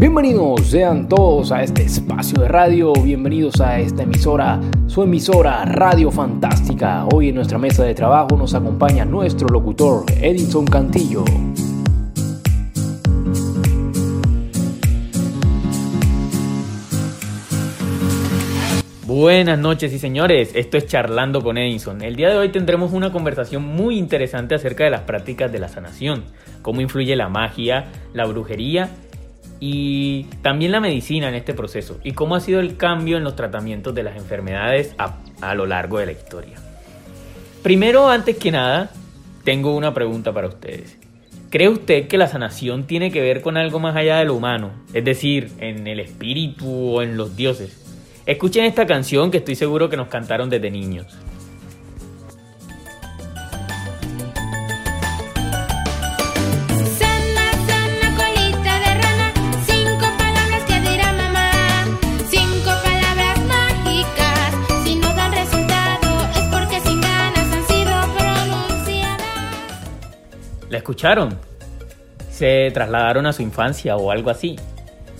Bienvenidos sean todos a este espacio de radio, bienvenidos a esta emisora, su emisora Radio Fantástica. Hoy en nuestra mesa de trabajo nos acompaña nuestro locutor Edinson Cantillo. Buenas noches y señores, esto es Charlando con Edinson. El día de hoy tendremos una conversación muy interesante acerca de las prácticas de la sanación, cómo influye la magia, la brujería y también la medicina en este proceso y cómo ha sido el cambio en los tratamientos de las enfermedades a, lo largo de la historia. Primero, antes que nada, tengo una pregunta para ustedes. ¿Cree usted que la sanación tiene que ver con algo más allá de lo humano? Es decir, en el espíritu o en los dioses. Escuchen esta canción que estoy seguro que nos cantaron desde niños. Escucharon? Se trasladaron a su infancia o algo así.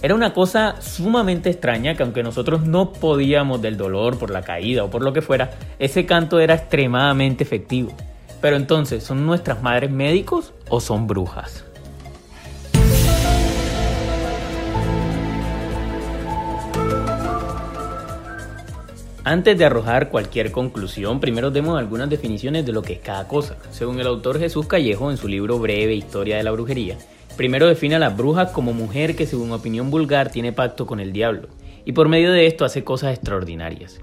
Era una cosa sumamente extraña que aunque nosotros no podíamos del dolor por la caída o por lo que fuera, ese canto era extremadamente efectivo. Pero entonces, ¿son nuestras madres médicos o son brujas? Antes de arrojar cualquier conclusión, primero demos algunas definiciones de lo que es cada cosa. Según el autor Jesús Callejo en su libro Breve Historia de la Brujería, primero define a las brujas como mujer que según opinión vulgar tiene pacto con el diablo, y por medio de esto hace cosas extraordinarias.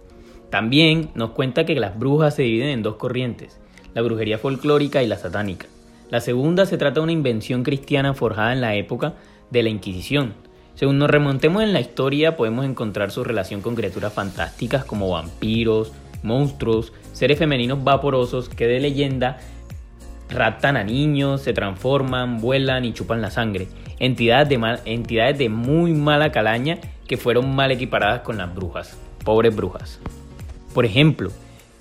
También nos cuenta que las brujas se dividen en dos corrientes, la brujería folclórica y la satánica. La segunda se trata de una invención cristiana forjada en la época de la Inquisición, según nos remontemos en la historia, podemos encontrar su relación con criaturas fantásticas como vampiros, monstruos, seres femeninos vaporosos que de leyenda raptan a niños, se transforman, vuelan y chupan la sangre. Entidades de, entidades de muy mala calaña que fueron mal equiparadas con las brujas, pobres brujas. Por ejemplo,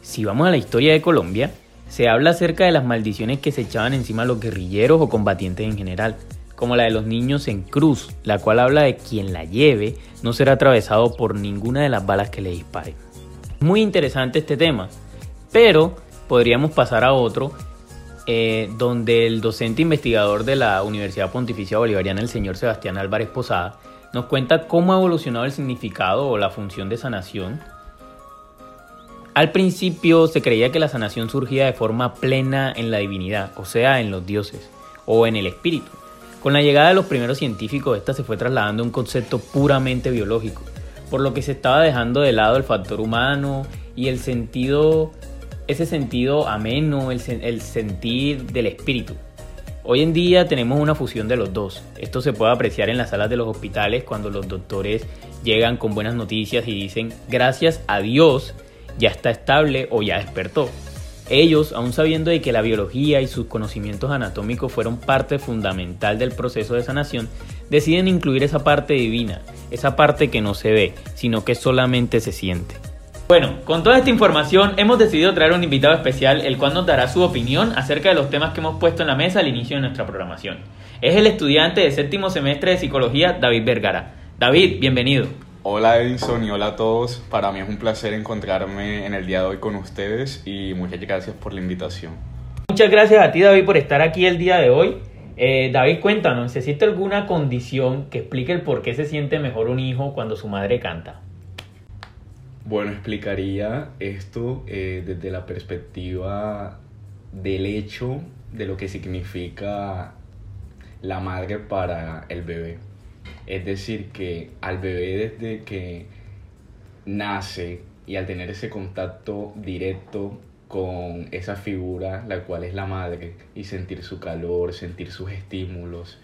si vamos a la historia de Colombia, se habla acerca de las maldiciones que se echaban encima a los guerrilleros o combatientes en general como la de los niños en cruz, la cual habla de quien la lleve no será atravesado por ninguna de las balas que le disparen. Muy interesante este tema, pero podríamos pasar a otro eh, donde el docente investigador de la Universidad Pontificia Bolivariana, el señor Sebastián Álvarez Posada, nos cuenta cómo ha evolucionado el significado o la función de sanación. Al principio se creía que la sanación surgía de forma plena en la divinidad, o sea, en los dioses, o en el espíritu. Con la llegada de los primeros científicos, esta se fue trasladando a un concepto puramente biológico, por lo que se estaba dejando de lado el factor humano y el sentido, ese sentido ameno, el, el sentir del espíritu. Hoy en día tenemos una fusión de los dos. Esto se puede apreciar en las salas de los hospitales cuando los doctores llegan con buenas noticias y dicen, gracias a Dios, ya está estable o ya despertó. Ellos, aún sabiendo de que la biología y sus conocimientos anatómicos fueron parte fundamental del proceso de sanación, deciden incluir esa parte divina, esa parte que no se ve, sino que solamente se siente. Bueno, con toda esta información hemos decidido traer un invitado especial, el cual nos dará su opinión acerca de los temas que hemos puesto en la mesa al inicio de nuestra programación. Es el estudiante de séptimo semestre de psicología, David Vergara. David, bienvenido. Hola Edison y hola a todos. Para mí es un placer encontrarme en el día de hoy con ustedes y muchas gracias por la invitación. Muchas gracias a ti David por estar aquí el día de hoy. Eh, David, cuéntanos, ¿necesita alguna condición que explique el por qué se siente mejor un hijo cuando su madre canta? Bueno, explicaría esto eh, desde la perspectiva del hecho de lo que significa la madre para el bebé. Es decir, que al bebé desde que nace y al tener ese contacto directo con esa figura, la cual es la madre, y sentir su calor, sentir sus estímulos,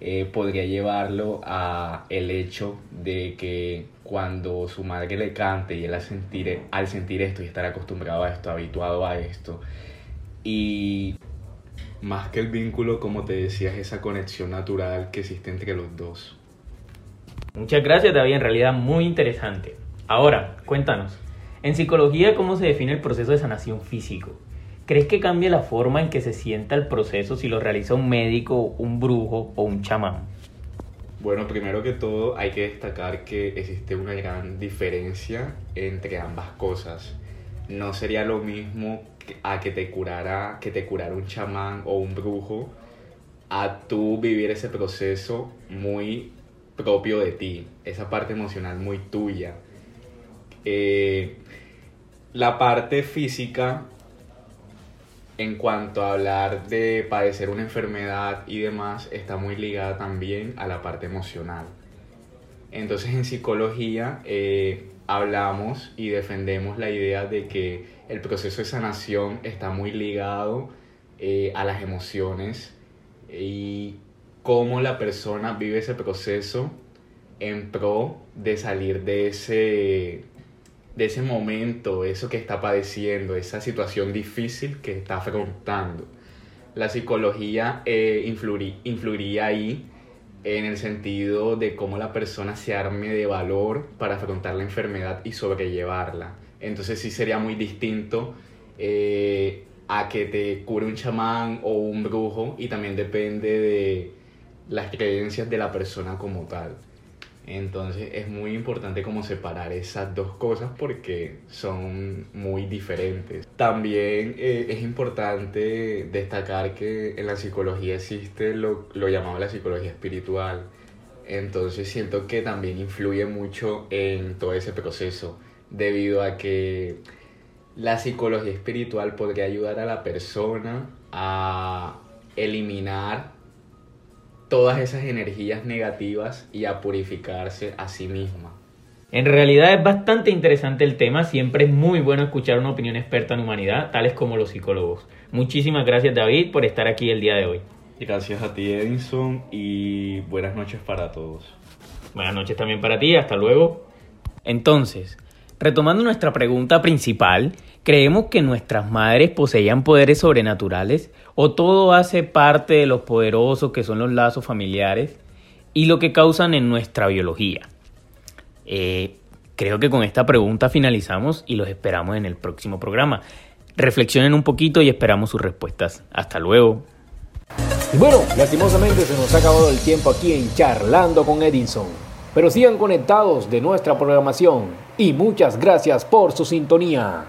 eh, podría llevarlo a el hecho de que cuando su madre le cante y él al sentir, al sentir esto y estar acostumbrado a esto, habituado a esto, y más que el vínculo, como te decías, esa conexión natural que existe entre los dos. Muchas gracias David, en realidad muy interesante. Ahora, cuéntanos, en psicología, ¿cómo se define el proceso de sanación físico? ¿Crees que cambia la forma en que se sienta el proceso si lo realiza un médico, un brujo o un chamán? Bueno, primero que todo hay que destacar que existe una gran diferencia entre ambas cosas. No sería lo mismo a que te curara, que te curara un chamán o un brujo, a tú vivir ese proceso muy propio de ti, esa parte emocional muy tuya. Eh, la parte física, en cuanto a hablar de padecer una enfermedad y demás, está muy ligada también a la parte emocional. Entonces en psicología eh, hablamos y defendemos la idea de que el proceso de sanación está muy ligado eh, a las emociones y cómo la persona vive ese proceso en pro de salir de ese, de ese momento, eso que está padeciendo, esa situación difícil que está afrontando. La psicología eh, influiría ahí en el sentido de cómo la persona se arme de valor para afrontar la enfermedad y sobrellevarla. Entonces sí sería muy distinto eh, a que te cure un chamán o un brujo y también depende de las creencias de la persona como tal. Entonces es muy importante como separar esas dos cosas porque son muy diferentes. También eh, es importante destacar que en la psicología existe lo, lo llamado la psicología espiritual. Entonces siento que también influye mucho en todo ese proceso debido a que la psicología espiritual podría ayudar a la persona a eliminar todas esas energías negativas y a purificarse a sí misma. En realidad es bastante interesante el tema, siempre es muy bueno escuchar una opinión experta en humanidad, tales como los psicólogos. Muchísimas gracias David por estar aquí el día de hoy. Gracias a ti Edison y buenas noches para todos. Buenas noches también para ti, hasta luego. Entonces, retomando nuestra pregunta principal, ¿creemos que nuestras madres poseían poderes sobrenaturales o todo hace parte de los poderosos que son los lazos familiares y lo que causan en nuestra biología? Eh, creo que con esta pregunta finalizamos y los esperamos en el próximo programa. Reflexionen un poquito y esperamos sus respuestas. Hasta luego. bueno, lastimosamente se nos ha acabado el tiempo aquí en Charlando con Edinson. Pero sigan conectados de nuestra programación y muchas gracias por su sintonía.